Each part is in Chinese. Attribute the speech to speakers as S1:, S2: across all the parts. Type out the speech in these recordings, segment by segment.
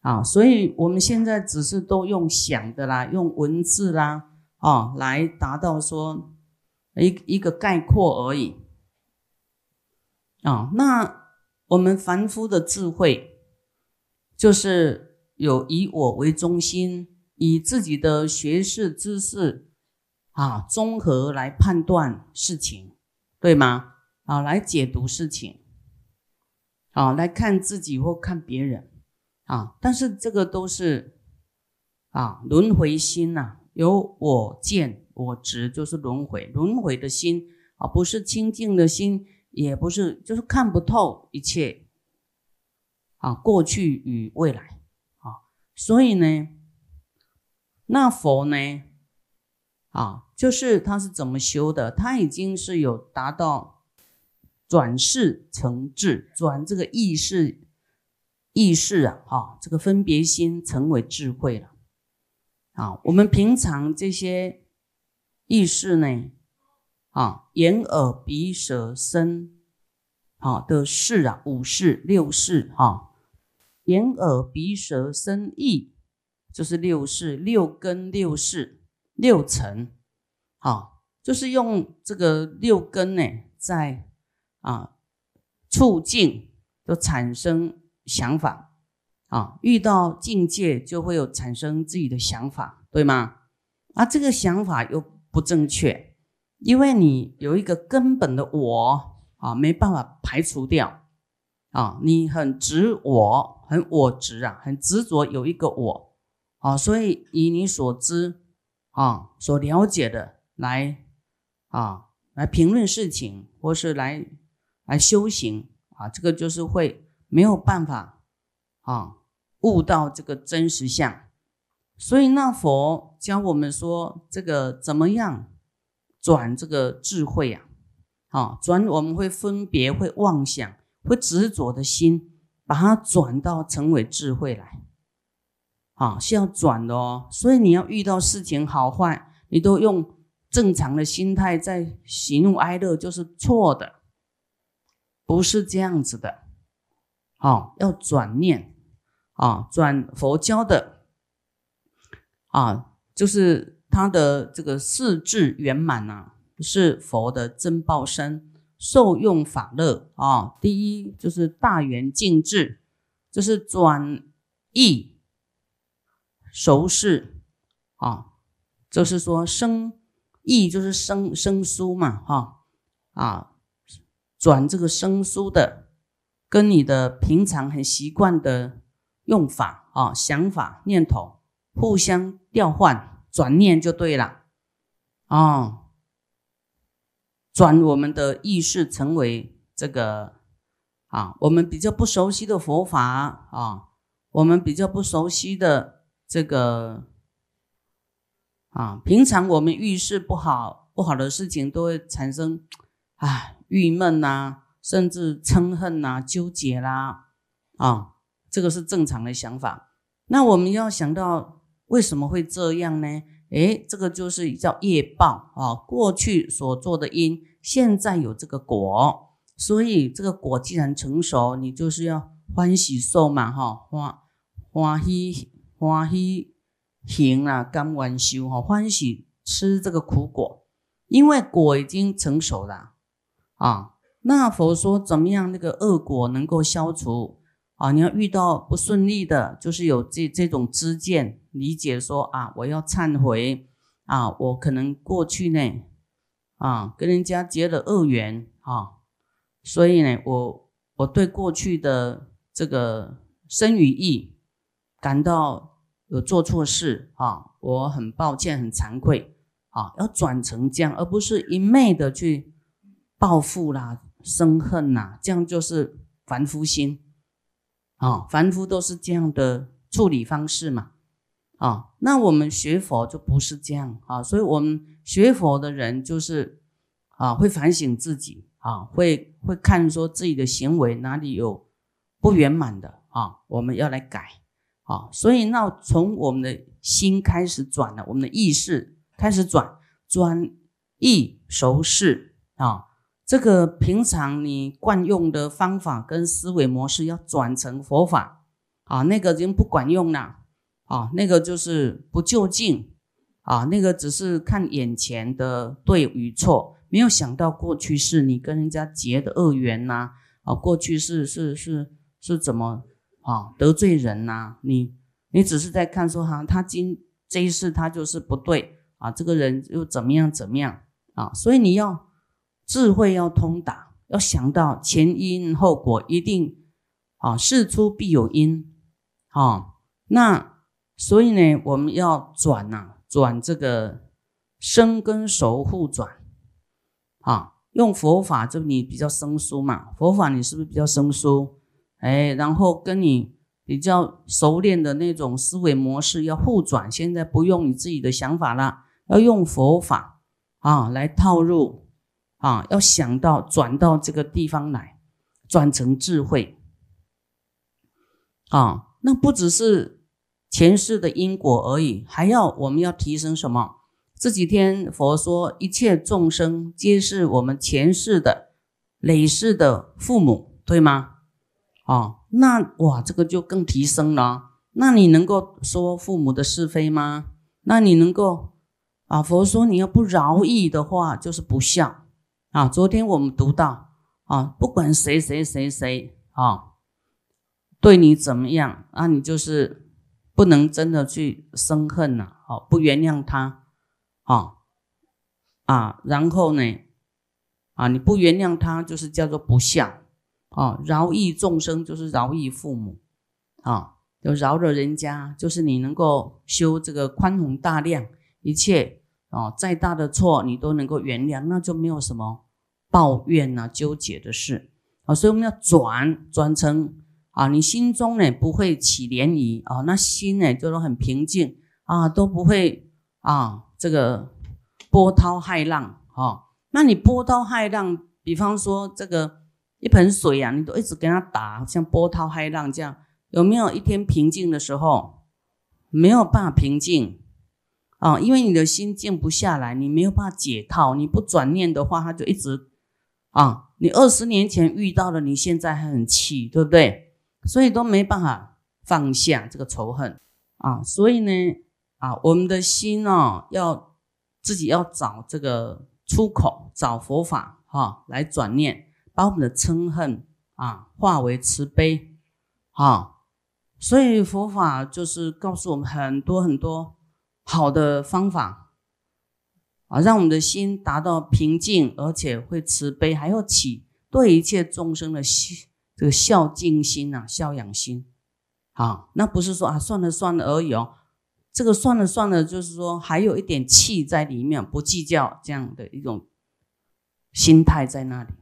S1: 啊，所以我们现在只是都用想的啦，用文字啦，啊，来达到说一一个概括而已。啊，那我们凡夫的智慧，就是有以我为中心，以自己的学识知识啊，综合来判断事情，对吗？啊，来解读事情，啊，来看自己或看别人，啊，但是这个都是啊轮回心呐，有我见我执，就是轮回，轮回的心啊，不是清净的心。也不是，就是看不透一切啊，过去与未来啊，所以呢，那佛呢，啊，就是他是怎么修的？他已经是有达到转世成智，转这个意识意识啊，哈，这个分别心成为智慧了啊。我们平常这些意识呢？啊，眼耳鼻舌身，好的事啊，五事六事哈，眼耳鼻舌身意，就是六事六根六事六层，好，就是用这个六根呢，在啊促进就产生想法啊，遇到境界就会有产生自己的想法，对吗？啊，这个想法又不正确。因为你有一个根本的我啊，没办法排除掉啊，你很执我，很我执啊，很执着有一个我啊，所以以你所知啊，所了解的来啊，来评论事情，或是来来修行啊，这个就是会没有办法啊悟到这个真实相。所以那佛教我们说这个怎么样？转这个智慧啊，好转，我们会分别，会妄想，会执着的心，把它转到成为智慧来，啊，是要转的哦。所以你要遇到事情好坏，你都用正常的心态在喜怒哀乐，就是错的，不是这样子的，哦，要转念，啊，转佛教的，啊，就是。他的这个四智圆满呐，是佛的真报身，受用法乐啊。第一就是大圆净智，就是转意熟视啊，就是说生意就是生生疏嘛哈啊，转这个生疏的，跟你的平常很习惯的用法啊、想法、念头互相调换。转念就对了，哦，转我们的意识成为这个啊，我们比较不熟悉的佛法啊，我们比较不熟悉的这个啊，平常我们遇事不好不好的事情都会产生啊郁闷呐，甚至嗔恨呐、纠结啦啊，这个是正常的想法。那我们要想到。为什么会这样呢？诶，这个就是叫业报啊，过去所做的因，现在有这个果，所以这个果既然成熟，你就是要欢喜受嘛，哈，欢欢喜欢喜行啊，甘愿修哈，欢喜吃这个苦果，因为果已经成熟了啊。那佛说怎么样，那个恶果能够消除？啊，你要遇到不顺利的，就是有这这种知见理解，说啊，我要忏悔啊，我可能过去呢，啊，跟人家结了恶缘啊，所以呢，我我对过去的这个生与义感到有做错事啊，我很抱歉，很惭愧啊，要转成这样，而不是一昧的去报复啦、生恨呐，这样就是凡夫心。啊，凡夫都是这样的处理方式嘛，啊，那我们学佛就不是这样啊，所以我们学佛的人就是啊，会反省自己啊，会会看说自己的行为哪里有不圆满的啊，我们要来改啊，所以那从我们的心开始转了，我们的意识开始转，转意熟视啊。这个平常你惯用的方法跟思维模式要转成佛法。啊，那个已经不管用了，啊，那个就是不就近，啊，那个只是看眼前的对与错，没有想到过去是你跟人家结的恶缘呐，啊，过去是是是是怎么啊得罪人呐？你你只是在看说哈，他今这一世他就是不对。啊，这个人又怎么样怎么样。啊？所以你要智慧要通达，要想到前因后果，一定啊事出必有因。啊，那所以呢，我们要转呐，转这个生跟熟互转，啊，用佛法，就你比较生疏嘛，佛法你是不是比较生疏？哎，然后跟你比较熟练的那种思维模式要互转，现在不用你自己的想法了，要用佛法啊来套入啊，要想到转到这个地方来，转成智慧啊。那不只是前世的因果而已，还要我们要提升什么？这几天佛说，一切众生皆是我们前世的累世的父母，对吗？哦，那哇，这个就更提升了。那你能够说父母的是非吗？那你能够啊？佛说你要不饶益的话，就是不孝啊。昨天我们读到啊，不管谁谁谁谁啊。对你怎么样啊？你就是不能真的去生恨呐，好不原谅他，啊啊，然后呢，啊你不原谅他，就是叫做不孝啊。饶益众生就是饶益父母啊，就饶了人家，就是你能够修这个宽宏大量，一切哦再大的错你都能够原谅，那就没有什么抱怨呐、纠结的事啊。所以我们要转转成。啊，你心中呢不会起涟漪啊，那心呢就是很平静啊，都不会啊这个波涛骇浪啊。那你波涛骇浪，比方说这个一盆水啊，你都一直跟它打，像波涛骇浪这样，有没有一天平静的时候？没有办法平静啊，因为你的心静不下来，你没有办法解套，你不转念的话，它就一直啊。你二十年前遇到了，你现在还很气，对不对？所以都没办法放下这个仇恨啊，所以呢啊，我们的心哦，要自己要找这个出口，找佛法哈，来转念，把我们的嗔恨啊化为慈悲啊。所以佛法就是告诉我们很多很多好的方法啊，让我们的心达到平静，而且会慈悲，还要起对一切众生的。这个孝敬心呐，孝养心，啊，那不是说啊算了算了而已哦，这个算了算了，就是说还有一点气在里面，不计较这样的一种心态在那里，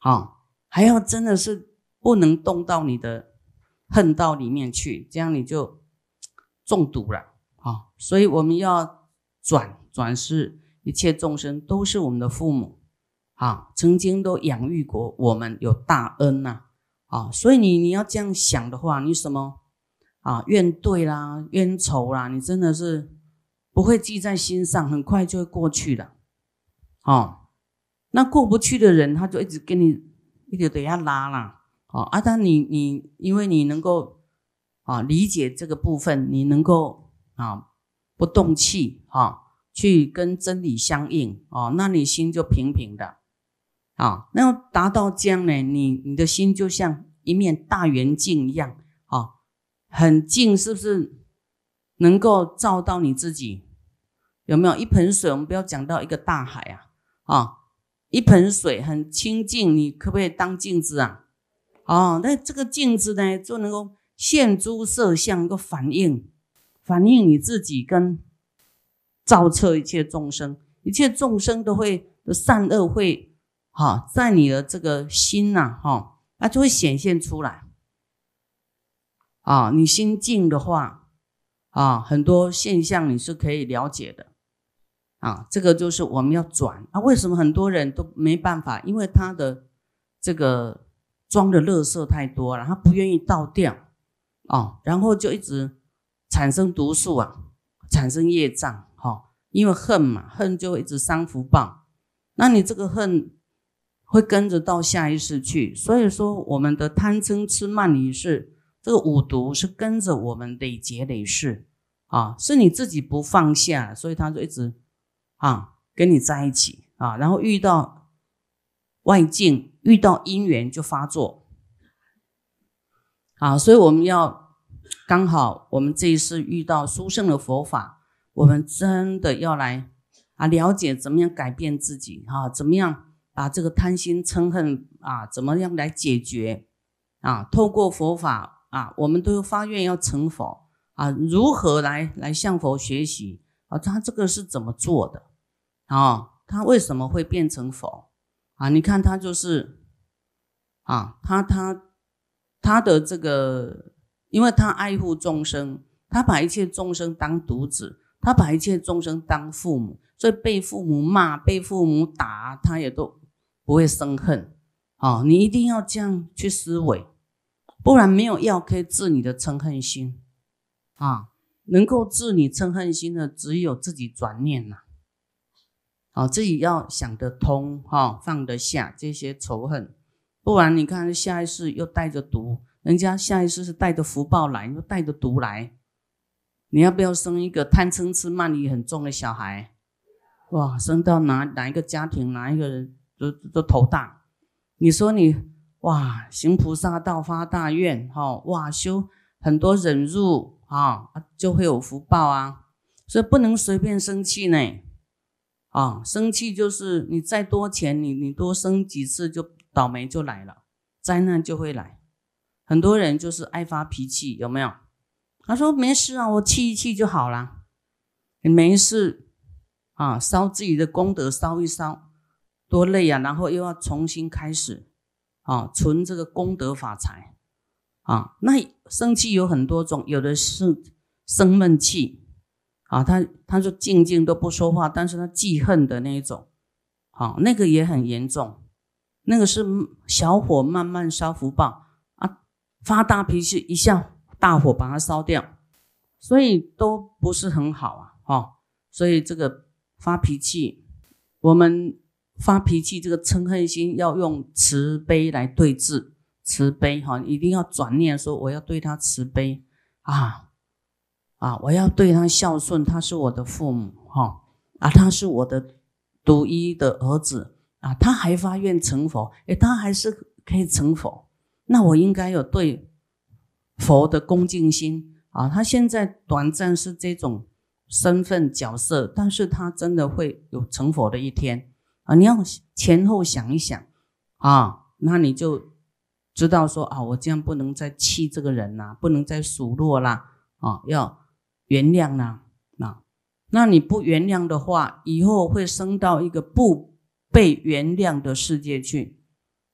S1: 啊，还要真的是不能动到你的恨道里面去，这样你就中毒了，啊，所以我们要转转世，一切众生都是我们的父母，啊，曾经都养育过我们，有大恩呐。啊，所以你你要这样想的话，你什么啊怨对啦，冤仇啦，你真的是不会记在心上，很快就会过去的。哦，那过不去的人，他就一直跟你一直等下拉啦。哦，啊，但你你因为你能够啊理解这个部分，你能够啊不动气啊，去跟真理相应哦，那你心就平平的。啊，那要达到这样呢？你你的心就像一面大圆镜一样，啊，很净，是不是？能够照到你自己，有没有一盆水？我们不要讲到一个大海啊，啊，一盆水很清净，你可不可以当镜子啊？哦，那这个镜子呢，就能够现诸色相，能够反映反映你自己，跟照彻一切众生，一切众生都会善恶会。好，在你的这个心呐，哈，那就会显现出来。啊，你心静的话，啊，很多现象你是可以了解的。啊，这个就是我们要转。啊，为什么很多人都没办法？因为他的这个装的垃圾太多了，他不愿意倒掉。啊，然后就一直产生毒素啊，产生业障。哈，因为恨嘛，恨就一直伤福报。那你这个恨。会跟着到下一世去，所以说我们的贪嗔痴慢疑是这个五毒是跟着我们累劫累世啊，是你自己不放下，所以他就一直啊跟你在一起啊，然后遇到外境，遇到因缘就发作。啊，所以我们要刚好我们这一次遇到殊胜的佛法，我们真的要来啊了解怎么样改变自己哈，怎么样把这个贪心嗔恨啊，怎么样来解决啊？透过佛法。啊，我们都发愿要成佛啊！如何来来向佛学习啊？他这个是怎么做的啊？他为什么会变成佛啊？你看他就是啊，他他他的这个，因为他爱护众生，他把一切众生当独子，他把一切众生当父母，所以被父母骂、被父母打，他也都不会生恨啊！你一定要这样去思维。不然没有药可以治你的嗔恨心啊！能够治你嗔恨心的，只有自己转念呐。啊，自己要想得通哈，放得下这些仇恨。不然你看下一世又带着毒，人家下一世是带着福报来，又带着毒来。你要不要生一个贪嗔痴慢疑很重的小孩？哇，生到哪哪一个家庭，哪一个人都都头大。你说你？哇，行菩萨道发大愿，哈哇修很多忍辱啊，就会有福报啊，所以不能随便生气呢，啊，生气就是你再多钱，你你多生几次就倒霉就来了，灾难就会来。很多人就是爱发脾气，有没有？他说没事啊，我气一气就好了，你没事啊，烧自己的功德烧一烧，多累啊，然后又要重新开始。啊，存这个功德法财啊，那生气有很多种，有的是生闷气啊，他他说静静都不说话，但是他记恨的那一种，啊，那个也很严重，那个是小火慢慢烧福报，发大脾气一下大火把它烧掉，所以都不是很好啊，哈，所以这个发脾气，我们。发脾气，这个嗔恨心要用慈悲来对治，慈悲哈，一定要转念说我要对他慈悲。啊啊，我要对他孝顺，他是我的父母哈啊，他是我的独一的儿子。啊，他还发愿成佛，诶，他还是可以成佛，那我应该有对佛的恭敬心啊。他现在短暂是这种身份角色，但是他真的会有成佛的一天。啊，你要前后想一想啊，那你就知道说啊，我这样不能再气这个人呐，不能再数落啦啊，要原谅啦啊。那你不原谅的话，以后会升到一个不被原谅的世界去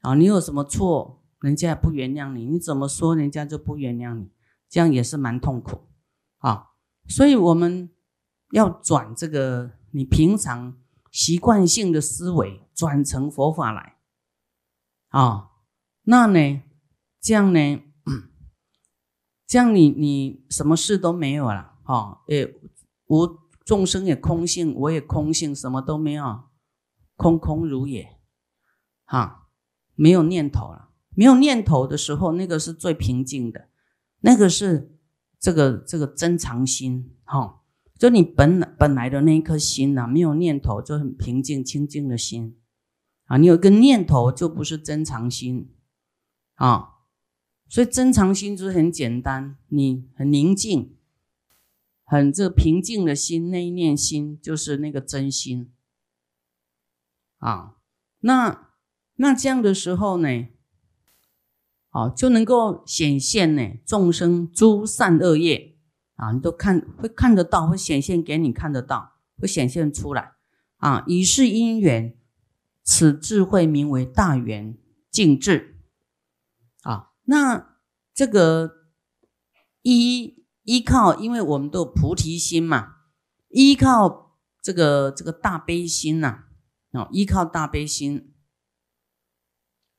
S1: 啊。你有什么错，人家也不原谅你，你怎么说人家就不原谅你，这样也是蛮痛苦啊。所以我们要转这个，你平常。习惯性的思维转成佛法来，啊，那呢？这样呢？这样你你什么事都没有了，哈，诶，无众生也空性，我也空性，什么都没有，空空如也，哈，没有念头了。没有念头的时候，那个是最平静的，那个是这个这个真常心，哈。就你本本来的那一颗心呐，没有念头，就很平静清净的心啊。你有一个念头，就不是真常心啊。所以真常心就是很简单，你很宁静，很这平静的心，那一念心就是那个真心啊。那那这样的时候呢，啊，就能够显现呢众生诸善恶业。啊，你都看会看得到，会显现给你看得到，会显现出来啊。以是因缘，此智慧名为大圆净智啊。那这个依依靠，因为我们都有菩提心嘛，依靠这个这个大悲心呐，啊，依靠大悲心，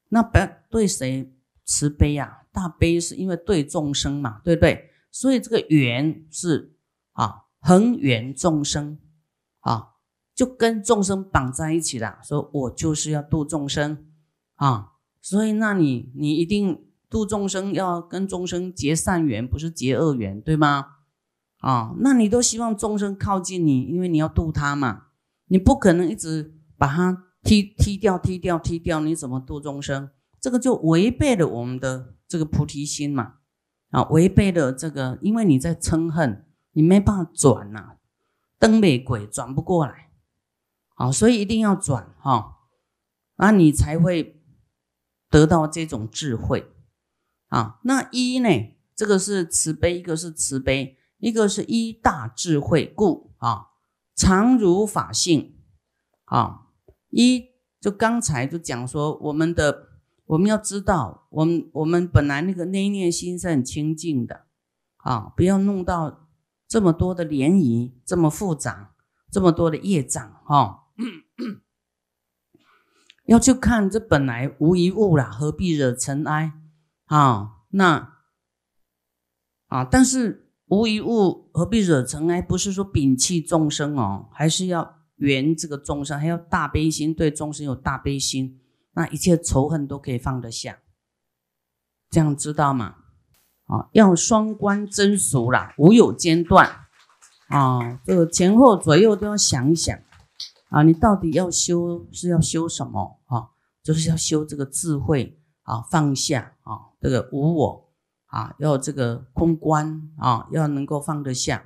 S1: 那不对谁慈悲呀？大悲是因为对众生嘛，对不对？所以这个缘是啊，恒缘众生啊，就跟众生绑在一起了。说我就是要度众生啊，所以那你你一定度众生要跟众生结善缘，不是结恶缘，对吗？啊，那你都希望众生靠近你，因为你要度他嘛，你不可能一直把他踢踢掉、踢掉、踢掉，你怎么度众生？这个就违背了我们的这个菩提心嘛，啊，违背了这个，因为你在嗔恨，你没办法转呐，灯没鬼转不过来，好，所以一定要转哈，那你才会得到这种智慧啊。那一呢，这个是慈悲，一个是慈悲。一个是一大智慧故啊，常如法性啊。一就刚才就讲说，我们的我们要知道，我们我们本来那个内念心是很清净的啊，不要弄到这么多的涟漪，这么复杂，这么多的业障哈。要去看这本来无一物啦，何必惹尘埃啊？那啊，但是。无一物，何必惹尘埃？不是说摒弃众生哦，还是要圆这个众生，还要大悲心，对众生有大悲心，那一切仇恨都可以放得下。这样知道吗？啊，要双关真俗啦，无有间断啊，这个前后左右都要想一想啊，你到底要修是要修什么啊？就是要修这个智慧啊，放下啊，这个无我。啊，要这个空观啊，要能够放得下，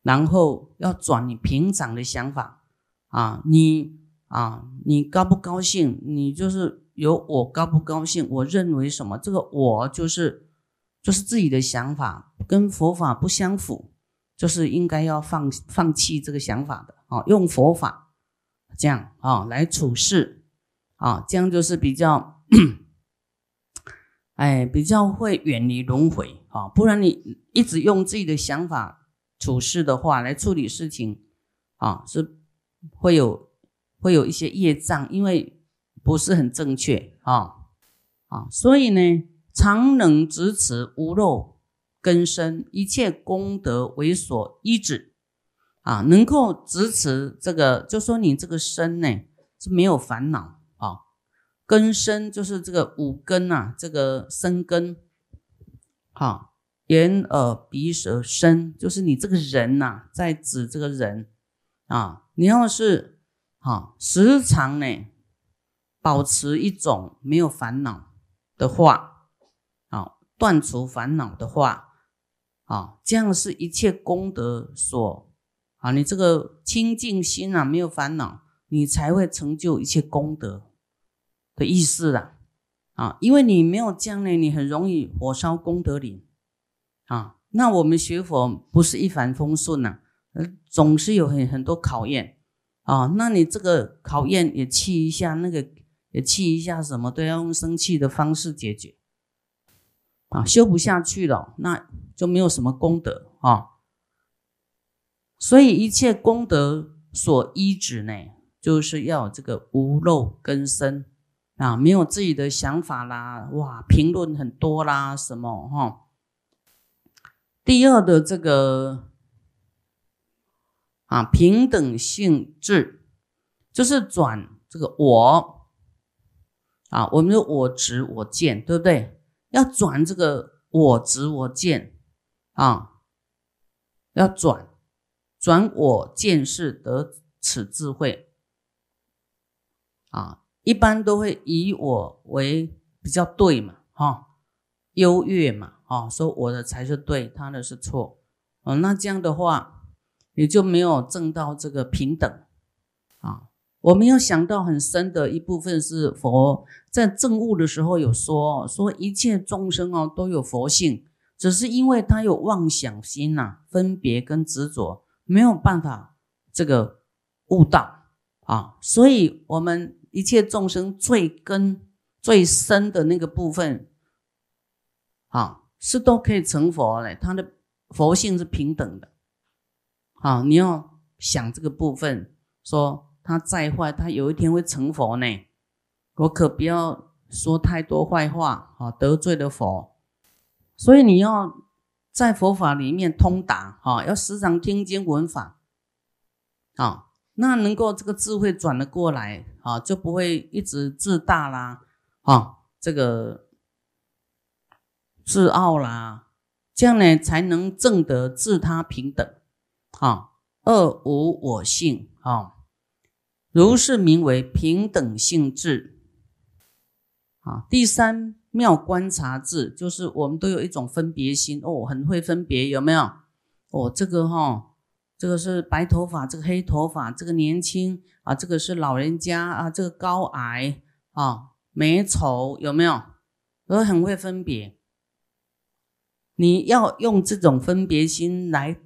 S1: 然后要转你平常的想法啊，你啊，你高不高兴？你就是有我高不高兴？我认为什么？这个我就是就是自己的想法，跟佛法不相符，就是应该要放放弃这个想法的啊，用佛法这样啊来处事啊，这样就是比较。哎，比较会远离轮回啊，不然你一直用自己的想法处事的话来处理事情啊，是会有会有一些业障，因为不是很正确啊啊，所以呢，常能执持无漏根生，一切功德为所依止啊，能够执持这个，就说你这个身呢是没有烦恼啊。根身就是这个五根呐，这个身根，好，眼耳鼻舌身，就是你这个人呐，在指这个人啊。你要是好时常呢，保持一种没有烦恼的话，啊，断除烦恼的话，啊，这样是一切功德所啊，你这个清净心啊，没有烦恼，你才会成就一切功德。的意思啦，啊，因为你没有这样呢，你很容易火烧功德林啊。那我们学佛不是一帆风顺呐，总是有很很多考验啊。那你这个考验也气一下，那个也气一下，什么都要用生气的方式解决啊，修不下去了，那就没有什么功德啊。所以一切功德所依止呢，就是要这个无漏根生。啊，没有自己的想法啦，哇，评论很多啦，什么哈？第二的这个啊，平等性质，就是转这个我啊，我们的我执我见，对不对？要转这个我执我见啊，要转转我见是得此智慧啊。一般都会以我为比较对嘛，哈，优越嘛，哈，说我的才是对，他的是错，哦，那这样的话也就没有证到这个平等啊。我们要想到很深的一部分是佛在证悟的时候有说，说一切众生哦都有佛性，只是因为他有妄想心呐，分别跟执着，没有办法这个悟道啊，所以我们。一切众生最根最深的那个部分，啊，是都可以成佛嘞。他的佛性是平等的，啊，你要想这个部分，说他再坏，他有一天会成佛呢。我可不要说太多坏话，啊，得罪了佛。所以你要在佛法里面通达，啊，要时常听经闻法，啊。那能够这个智慧转了过来啊，就不会一直自大啦啊，这个自傲啦，这样呢才能证得自他平等。啊，二无我性啊，如是名为平等性智。啊，第三妙观察智，就是我们都有一种分别心哦，很会分别，有没有？哦，这个哈，这个是白头发，这个黑头发，这个年轻啊，这个是老人家啊，这个高矮啊，美丑，有没有？都很会分别。你要用这种分别心来。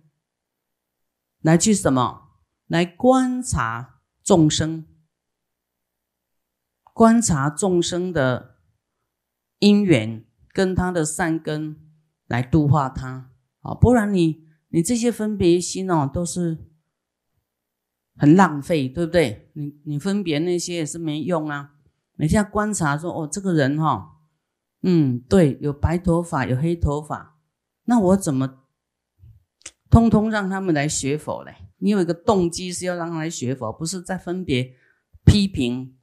S1: 来去什么？来观察众生，观察众生的因缘跟他的善根，来度化他啊！不然你你这些分别心哦，都是很浪费，对不对？你你分别那些也是没用啊！你现在观察说哦，这个人哈，嗯，对，有白头发，有黑头发，那我怎么？通通让他们来学佛嘞！你有一个动机是要让他来学佛，不是在分别批评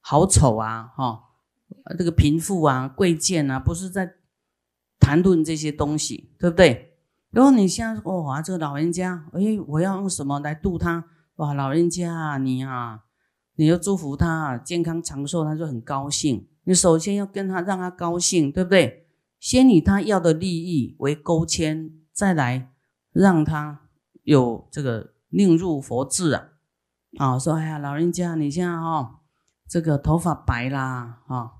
S1: 好丑啊，哈，这个贫富啊、贵贱啊，不是在谈论这些东西，对不对？然后你现在说哇，这个老人家，哎，我要用什么来度他？哇，老人家你啊，你要祝福他健康长寿，他就很高兴。你首先要跟他让他高兴，对不对？先以他要的利益为勾牵，再来。让他有这个令入佛智啊，啊，说哎呀，老人家，你现在哈，这个头发白啦，啊，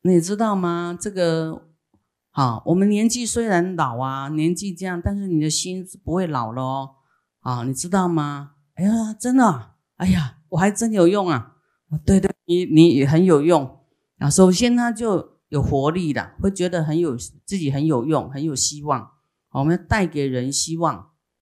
S1: 你知道吗？这个，啊，我们年纪虽然老啊，年纪这样，但是你的心是不会老了哦，啊，你知道吗？哎呀，真的，哎呀，我还真有用啊，对对，你你也很有用啊。首先他就有活力的，会觉得很有自己很有用，很有希望。我们要带给人希望。